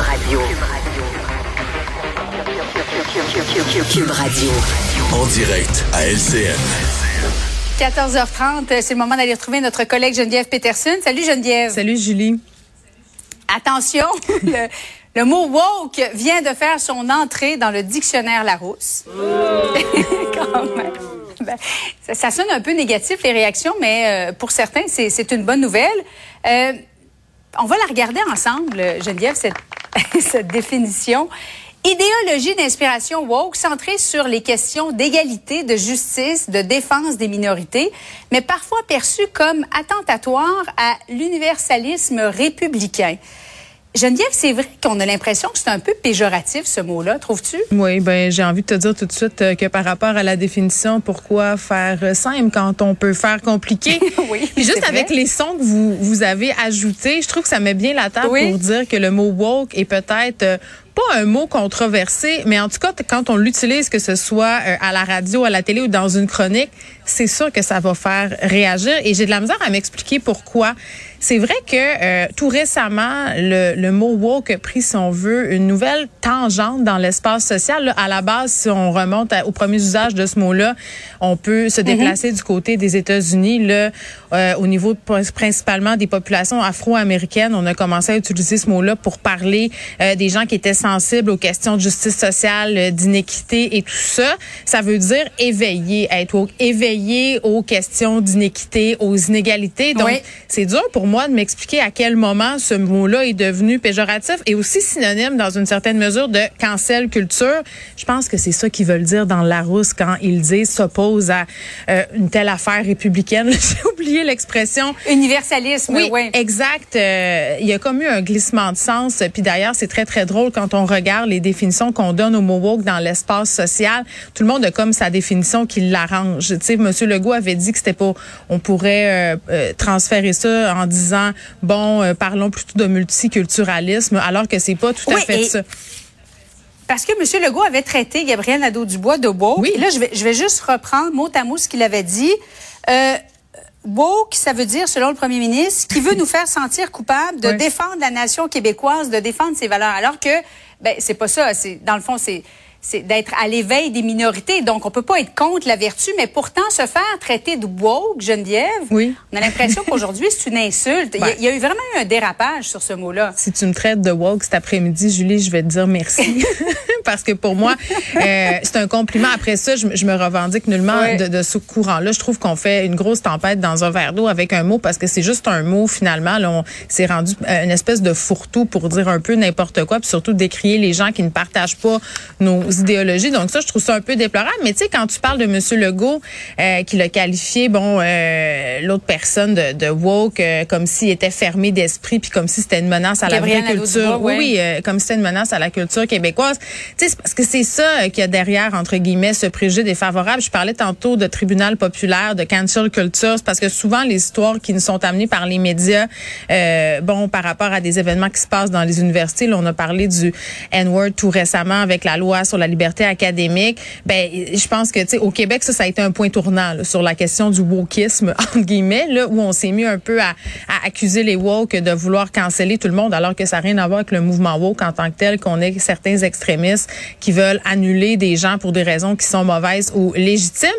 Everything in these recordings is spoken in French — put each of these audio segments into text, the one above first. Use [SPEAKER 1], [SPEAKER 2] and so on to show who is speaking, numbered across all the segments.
[SPEAKER 1] Radio. Cube Radio.
[SPEAKER 2] En direct à LCN.
[SPEAKER 3] 14h30, c'est le moment d'aller retrouver notre collègue Geneviève Peterson. Salut Geneviève.
[SPEAKER 4] Salut Julie.
[SPEAKER 3] Attention, le, le mot woke vient de faire son entrée dans le dictionnaire Larousse. Quand même. Ben, ça, ça sonne un peu négatif les réactions, mais euh, pour certains, c'est c'est une bonne nouvelle. Euh, on va la regarder ensemble, Geneviève, cette, cette définition. Idéologie d'inspiration woke centrée sur les questions d'égalité, de justice, de défense des minorités, mais parfois perçue comme attentatoire à l'universalisme républicain. Geneviève, c'est vrai qu'on a l'impression que c'est un peu péjoratif ce mot-là, trouves-tu?
[SPEAKER 4] Oui, ben j'ai envie de te dire tout de suite euh, que par rapport à la définition, pourquoi faire euh, simple quand on peut faire compliqué?
[SPEAKER 3] oui.
[SPEAKER 4] Puis juste avec
[SPEAKER 3] vrai.
[SPEAKER 4] les sons que vous, vous avez ajoutés, je trouve que ça met bien la table
[SPEAKER 3] Oui.
[SPEAKER 4] pour dire que le mot woke est peut-être euh, pas un mot controversé, mais en tout cas, quand on l'utilise, que ce soit euh, à la radio, à la télé ou dans une chronique, c'est sûr que ça va faire réagir. Et j'ai de la misère à m'expliquer pourquoi. C'est vrai que euh, tout récemment, le, le mot woke a pris, si on veut, une nouvelle tangente dans l'espace social. Là, à la base, si on remonte à- au premier usage de ce mot-là, on peut se déplacer du côté des États-Unis. Là, euh, au niveau de- principalement des populations afro-américaines, on a commencé à utiliser ce mot-là pour parler euh, des gens qui étaient sensibles aux questions de justice sociale, euh, d'inéquité et tout ça. Ça veut dire éveillé, être woke, éveillé aux questions d'inéquité, aux inégalités. Donc,
[SPEAKER 3] Oui.
[SPEAKER 4] c'est dur pour moi de m'expliquer à quel moment ce mot-là est devenu péjoratif et aussi synonyme dans une certaine mesure de cancel culture. Je pense que c'est ça qu'ils veulent dire dans Larousse quand ils disent s'oppose à euh, une telle affaire républicaine. J'ai oublié l'expression.
[SPEAKER 3] Universalisme, oui.
[SPEAKER 4] Oui, exact. Euh, il y a comme eu un glissement de sens. Puis d'ailleurs, c'est très, très drôle quand on regarde les définitions qu'on donne au mot woke dans l'espace social. Tout le monde a comme sa définition qui l'arrange. Tu sais, M. Legault avait dit que c'était pas... On pourrait euh, transférer ça en disant, bon, euh, parlons plutôt de multiculturalisme, alors que c'est pas tout
[SPEAKER 3] Oui,
[SPEAKER 4] à fait
[SPEAKER 3] et-
[SPEAKER 4] ça.
[SPEAKER 3] Parce que M. Legault avait traité Gabriel Nadeau-Dubois de woke.
[SPEAKER 4] Oui.
[SPEAKER 3] Et là, je vais, je vais juste reprendre mot à mot ce qu'il avait dit. Euh, woke, ça veut dire, selon le premier ministre, qui veut nous faire sentir coupables de
[SPEAKER 4] Oui.
[SPEAKER 3] défendre la nation québécoise, de défendre ses valeurs. Alors que, ben, c'est pas ça. C'est, dans le fond, c'est, c'est d'être à l'éveil des minorités. Donc, on peut pas être contre la vertu, mais pourtant se faire traiter de woke, Geneviève.
[SPEAKER 4] Oui.
[SPEAKER 3] On a l'impression qu'aujourd'hui, c'est une insulte. Il y a- il y, a eu vraiment eu un dérapage sur ce mot-là.
[SPEAKER 4] Si tu me traites de woke cet après-midi, Julie, je vais te dire merci. Parce que pour moi, euh, c'est un compliment. Après ça, je, me- je me revendique nullement
[SPEAKER 3] Ouais.
[SPEAKER 4] de, de ce courant-là. Je trouve qu'on fait une grosse tempête dans un verre d'eau avec un mot parce que c'est juste un mot finalement. Là, on s'est rendu euh, une espèce de fourre-tout pour dire un peu n'importe quoi, puis surtout décrier les gens qui ne partagent pas nos idéologies. Donc ça, je trouve ça un peu déplorable. Mais tu sais, quand tu parles de M. Legault, euh, qui l'a qualifié, bon, euh, l'autre personne de, de woke, comme s'il était fermé d'esprit, puis comme si c'était une menace à
[SPEAKER 3] Gabriel
[SPEAKER 4] la vraie culture. Oui,
[SPEAKER 3] ouais.
[SPEAKER 4] oui, comme si c'était une menace à la culture québécoise. Sais, parce que c'est ça qu'il y a derrière, entre guillemets, ce préjugé défavorable. Je parlais tantôt de tribunal populaire, de cancel culture. Parce que souvent, les histoires qui nous sont amenées par les médias, euh, bon, par rapport à des événements qui se passent dans les universités, là, on a parlé du N-word tout récemment avec la loi sur la liberté académique. Ben, je pense que, tu sais, au Québec, ça, ça a été un point tournant là, sur la question du wokisme, entre guillemets, là, où on s'est mis un peu à, à accuser les woke de vouloir canceller tout le monde, alors que ça n'a rien à voir avec le mouvement woke en tant que tel, qu'on ait certains extrémistes qui veulent annuler des gens pour des raisons qui sont mauvaises ou légitimes.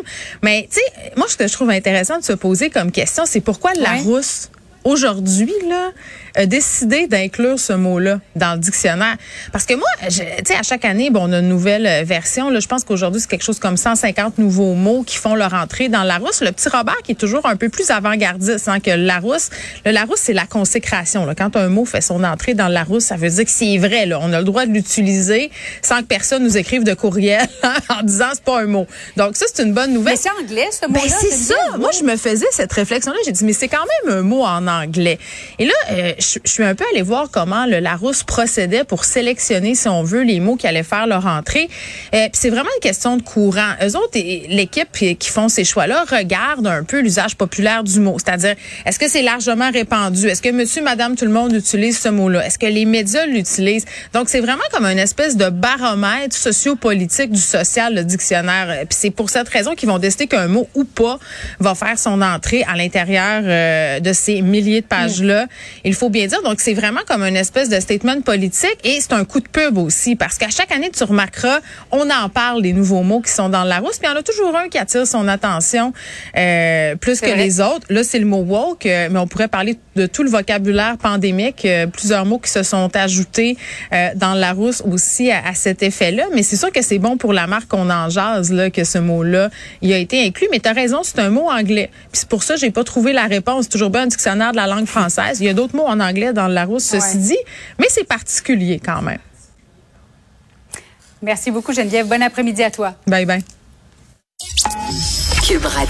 [SPEAKER 4] Mais, tu sais, moi, ce que je trouve intéressant de se poser comme question, c'est pourquoi la rousse aujourd'hui là a décidé d'inclure ce mot-là dans le dictionnaire parce que moi tu sais à chaque année bon on a une nouvelle euh, version là je pense qu'aujourd'hui c'est quelque chose comme 150 nouveaux mots qui font leur entrée dans le Larousse le petit Robert qui est toujours un peu plus avant-gardiste hein, que le Larousse le Larousse c'est la consécration là quand un mot fait son entrée dans le Larousse ça veut dire que c'est vrai là on a le droit de l'utiliser sans que personne nous écrive de courriel en disant c'est pas un mot donc ça c'est une bonne nouvelle
[SPEAKER 3] Mais c'est anglais, ce mot-là.
[SPEAKER 4] ben c'est ça. Moi, je me faisais cette réflexion-là. J'ai dit, mais c'est quand même un mot en anglais. Et là, euh, je, je suis un peu allée voir comment le Larousse procédait pour sélectionner, si on veut, les mots qui allaient faire leur entrée. Euh, c'est vraiment une question de courant. Eux autres, l'équipe qui font ces choix-là regardent un peu l'usage populaire du mot. C'est-à-dire, est-ce que c'est largement répandu? Est-ce que monsieur, madame, tout le monde utilise ce mot-là? Est-ce que les médias l'utilisent? Donc, c'est vraiment comme une espèce de baromètre sociopolitique du social, le dictionnaire. Euh, Puis c'est pour cette raison qu'ils vont décider qu'un mot ou pas va faire son entrée à l'intérieur euh, de ces milliers de pages-là. Il faut bien dire. Donc, c'est vraiment comme une espèce de statement politique et c'est un coup de pub aussi parce qu'à chaque année, tu remarqueras, on en parle des nouveaux mots qui sont dans le Larousse, puis il y en a toujours un qui attire son attention euh, plus que les autres. Là, c'est le mot woke, euh, mais on pourrait parler de tout le vocabulaire pandémique, euh, plusieurs mots qui se sont ajoutés euh, dans le Larousse aussi à, à cet effet-là. Mais c'est sûr que c'est bon pour la marque qu'on en jase, là, que ce mot-là, il a été inclus. Mais tu as raison, c'est un mot anglais. Puis c'est pour ça j'ai pas trouvé la réponse. Toujours bien un dictionnaire de la langue française. Il y a d'autres mots en anglais dans le Larousse, ceci
[SPEAKER 3] Ouais.
[SPEAKER 4] dit, mais c'est particulier quand même.
[SPEAKER 3] Merci beaucoup, Geneviève. Bon après-midi à toi.
[SPEAKER 4] Bye bye.
[SPEAKER 1] Cube Radio.